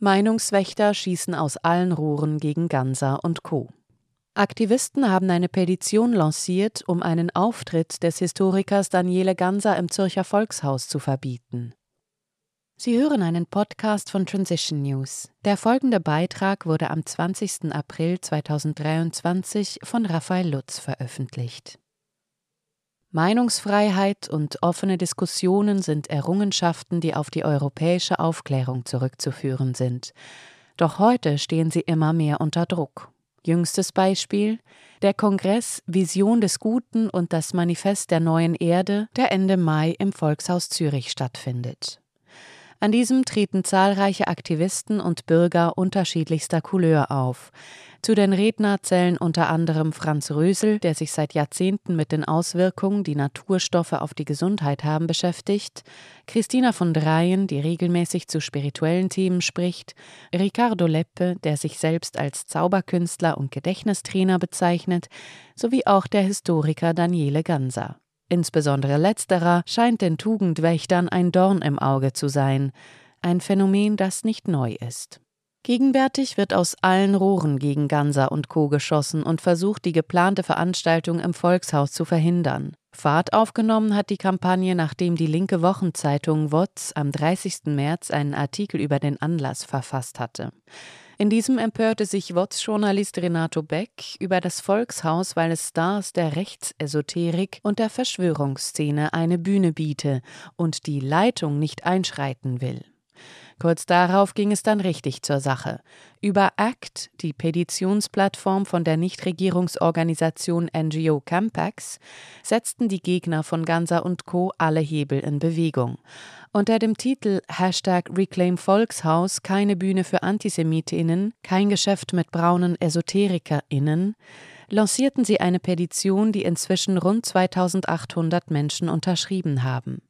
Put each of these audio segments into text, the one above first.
Meinungswächter schießen aus allen Rohren gegen Gansa und Co. Aktivisten haben eine Petition lanciert, um einen Auftritt des Historikers Daniele Gansa im Zürcher Volkshaus zu verbieten. Sie hören einen Podcast von Transition News. Der folgende Beitrag wurde am 20. April 2023 von Raphael Lutz veröffentlicht. Meinungsfreiheit und offene Diskussionen sind Errungenschaften, die auf die europäische Aufklärung zurückzuführen sind. Doch heute stehen sie immer mehr unter Druck. Jüngstes Beispiel der Kongress Vision des Guten und das Manifest der neuen Erde, der Ende Mai im Volkshaus Zürich stattfindet. An diesem treten zahlreiche Aktivisten und Bürger unterschiedlichster Couleur auf. Zu den Redner zählen unter anderem Franz Rösel, der sich seit Jahrzehnten mit den Auswirkungen, die Naturstoffe auf die Gesundheit haben, beschäftigt, Christina von Dreien, die regelmäßig zu spirituellen Themen spricht, Ricardo Leppe, der sich selbst als Zauberkünstler und Gedächtnistrainer bezeichnet, sowie auch der Historiker Daniele Ganser. Insbesondere letzterer scheint den Tugendwächtern ein Dorn im Auge zu sein, ein Phänomen, das nicht neu ist. Gegenwärtig wird aus allen Rohren gegen Ganser und Co. geschossen und versucht, die geplante Veranstaltung im Volkshaus zu verhindern. Fahrt aufgenommen hat die Kampagne, nachdem die linke Wochenzeitung WOTS am 30. März einen Artikel über den Anlass verfasst hatte. In diesem empörte sich WOTS-Journalist Renato Beck über das Volkshaus, weil es Stars der Rechtsesoterik und der Verschwörungsszene eine Bühne biete und die Leitung nicht einschreiten will. Kurz darauf ging es dann richtig zur Sache. Über ACT, die Petitionsplattform von der Nichtregierungsorganisation NGO Campax, setzten die Gegner von Gansa und Co. alle Hebel in Bewegung. Unter dem Titel Hashtag Reclaim Volkshaus keine Bühne für Antisemitinnen, kein Geschäft mit braunen EsoterikerInnen lancierten sie eine Petition, die inzwischen rund 2800 Menschen unterschrieben haben.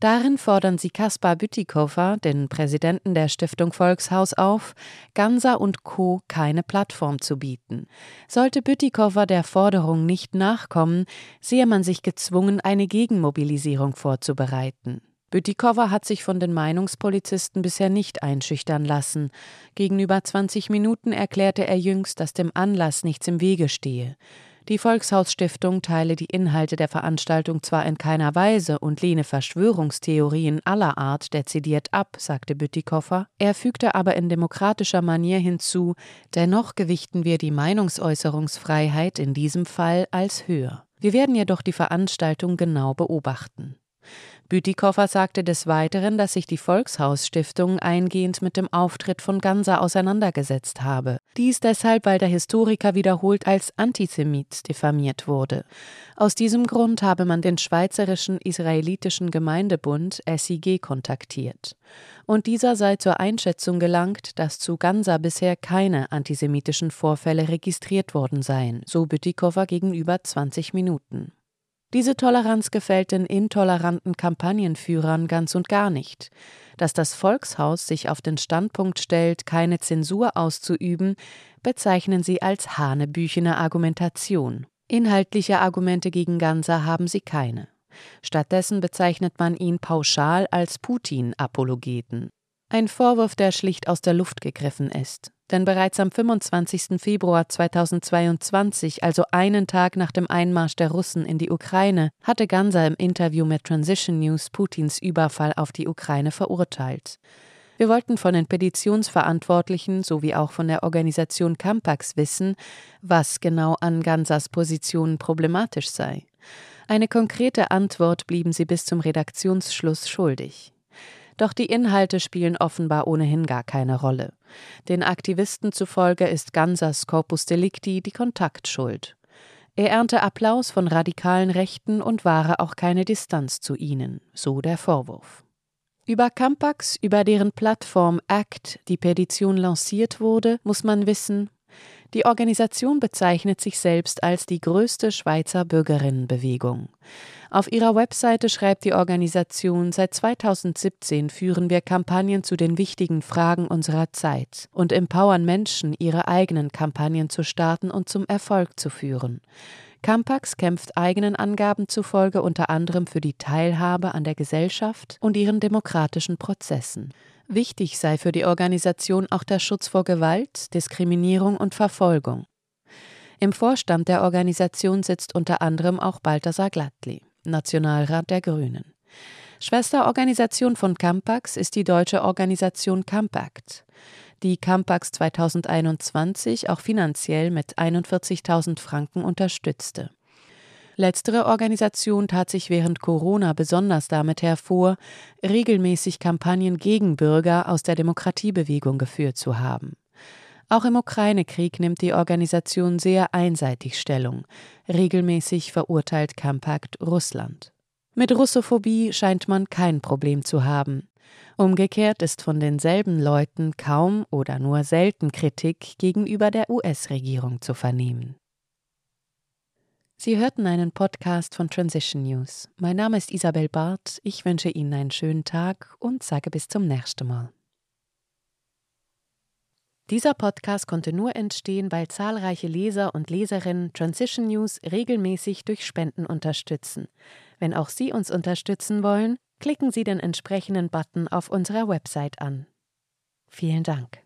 Darin fordern sie Kaspar Bütikofer, den Präsidenten der Stiftung Volkshaus, auf, Gansa und Co. keine Plattform zu bieten. Sollte Bütikofer der Forderung nicht nachkommen, sehe man sich gezwungen, eine Gegenmobilisierung vorzubereiten. Bütikowa hat sich von den Meinungspolizisten bisher nicht einschüchtern lassen. Gegenüber 20 Minuten erklärte er jüngst, dass dem Anlass nichts im Wege stehe. Die Volkshausstiftung teile die Inhalte der Veranstaltung zwar in keiner Weise und lehne Verschwörungstheorien aller Art dezidiert ab, sagte Bütikofer, er fügte aber in demokratischer Manier hinzu, dennoch gewichten wir die Meinungsäußerungsfreiheit in diesem Fall als höher. Wir werden jedoch die Veranstaltung genau beobachten. Bütikofer sagte des Weiteren, dass sich die Volkshausstiftung eingehend mit dem Auftritt von Gansa auseinandergesetzt habe. Dies deshalb, weil der Historiker wiederholt als Antisemit diffamiert wurde. Aus diesem Grund habe man den Schweizerischen Israelitischen Gemeindebund SIG kontaktiert. Und dieser sei zur Einschätzung gelangt, dass zu Gansa bisher keine antisemitischen Vorfälle registriert worden seien, so Bütikofer gegenüber 20 Minuten. Diese Toleranz gefällt den intoleranten Kampagnenführern ganz und gar nicht. Dass das Volkshaus sich auf den Standpunkt stellt, keine Zensur auszuüben, bezeichnen sie als hanebüchene Argumentation. Inhaltliche Argumente gegen Ganser haben sie keine. Stattdessen bezeichnet man ihn pauschal als Putin-Apologeten. Ein Vorwurf, der schlicht aus der Luft gegriffen ist. Denn bereits am 25. Februar 2022, also einen Tag nach dem Einmarsch der Russen in die Ukraine, hatte Ganser im Interview mit Transition News Putins Überfall auf die Ukraine verurteilt. Wir wollten von den Petitionsverantwortlichen sowie auch von der Organisation Campax wissen, was genau an Gansers Position problematisch sei. Eine konkrete Antwort blieben sie bis zum Redaktionsschluss schuldig. Doch die Inhalte spielen offenbar ohnehin gar keine Rolle. Den Aktivisten zufolge ist Gansers Corpus Delicti die Kontaktschuld. Er ernte Applaus von radikalen Rechten und wahre auch keine Distanz zu ihnen, so der Vorwurf. Über Campax, über deren Plattform ACT die Petition lanciert wurde, muss man wissen, die Organisation bezeichnet sich selbst als die größte Schweizer Bürgerinnenbewegung. Auf ihrer Webseite schreibt die Organisation, seit 2017 führen wir Kampagnen zu den wichtigen Fragen unserer Zeit und empowern Menschen, ihre eigenen Kampagnen zu starten und zum Erfolg zu führen. Campax kämpft eigenen Angaben zufolge unter anderem für die Teilhabe an der Gesellschaft und ihren demokratischen Prozessen. Wichtig sei für die Organisation auch der Schutz vor Gewalt, Diskriminierung und Verfolgung. Im Vorstand der Organisation sitzt unter anderem auch Balthasar Glattli, Nationalrat der Grünen. Schwesterorganisation von Campax ist die deutsche Organisation Campact, die Campax 2021 auch finanziell mit 41.000 Franken unterstützte. Letztere Organisation tat sich während Corona besonders damit hervor, regelmäßig Kampagnen gegen Bürger aus der Demokratiebewegung geführt zu haben. Auch im Ukraine-Krieg nimmt die Organisation sehr einseitig Stellung. Regelmäßig verurteilt Campact Russland. Mit Russophobie scheint man kein Problem zu haben. Umgekehrt ist von denselben Leuten kaum oder nur selten Kritik gegenüber der US-Regierung zu vernehmen. Sie hörten einen Podcast von Transition News. Mein Name ist Isabel Barth. Ich wünsche Ihnen einen schönen Tag und sage bis zum nächsten Mal. Dieser Podcast konnte nur entstehen, weil zahlreiche Leser und Leserinnen Transition News regelmäßig durch Spenden unterstützen. Wenn auch Sie uns unterstützen wollen, klicken Sie den entsprechenden Button auf unserer Website an. Vielen Dank.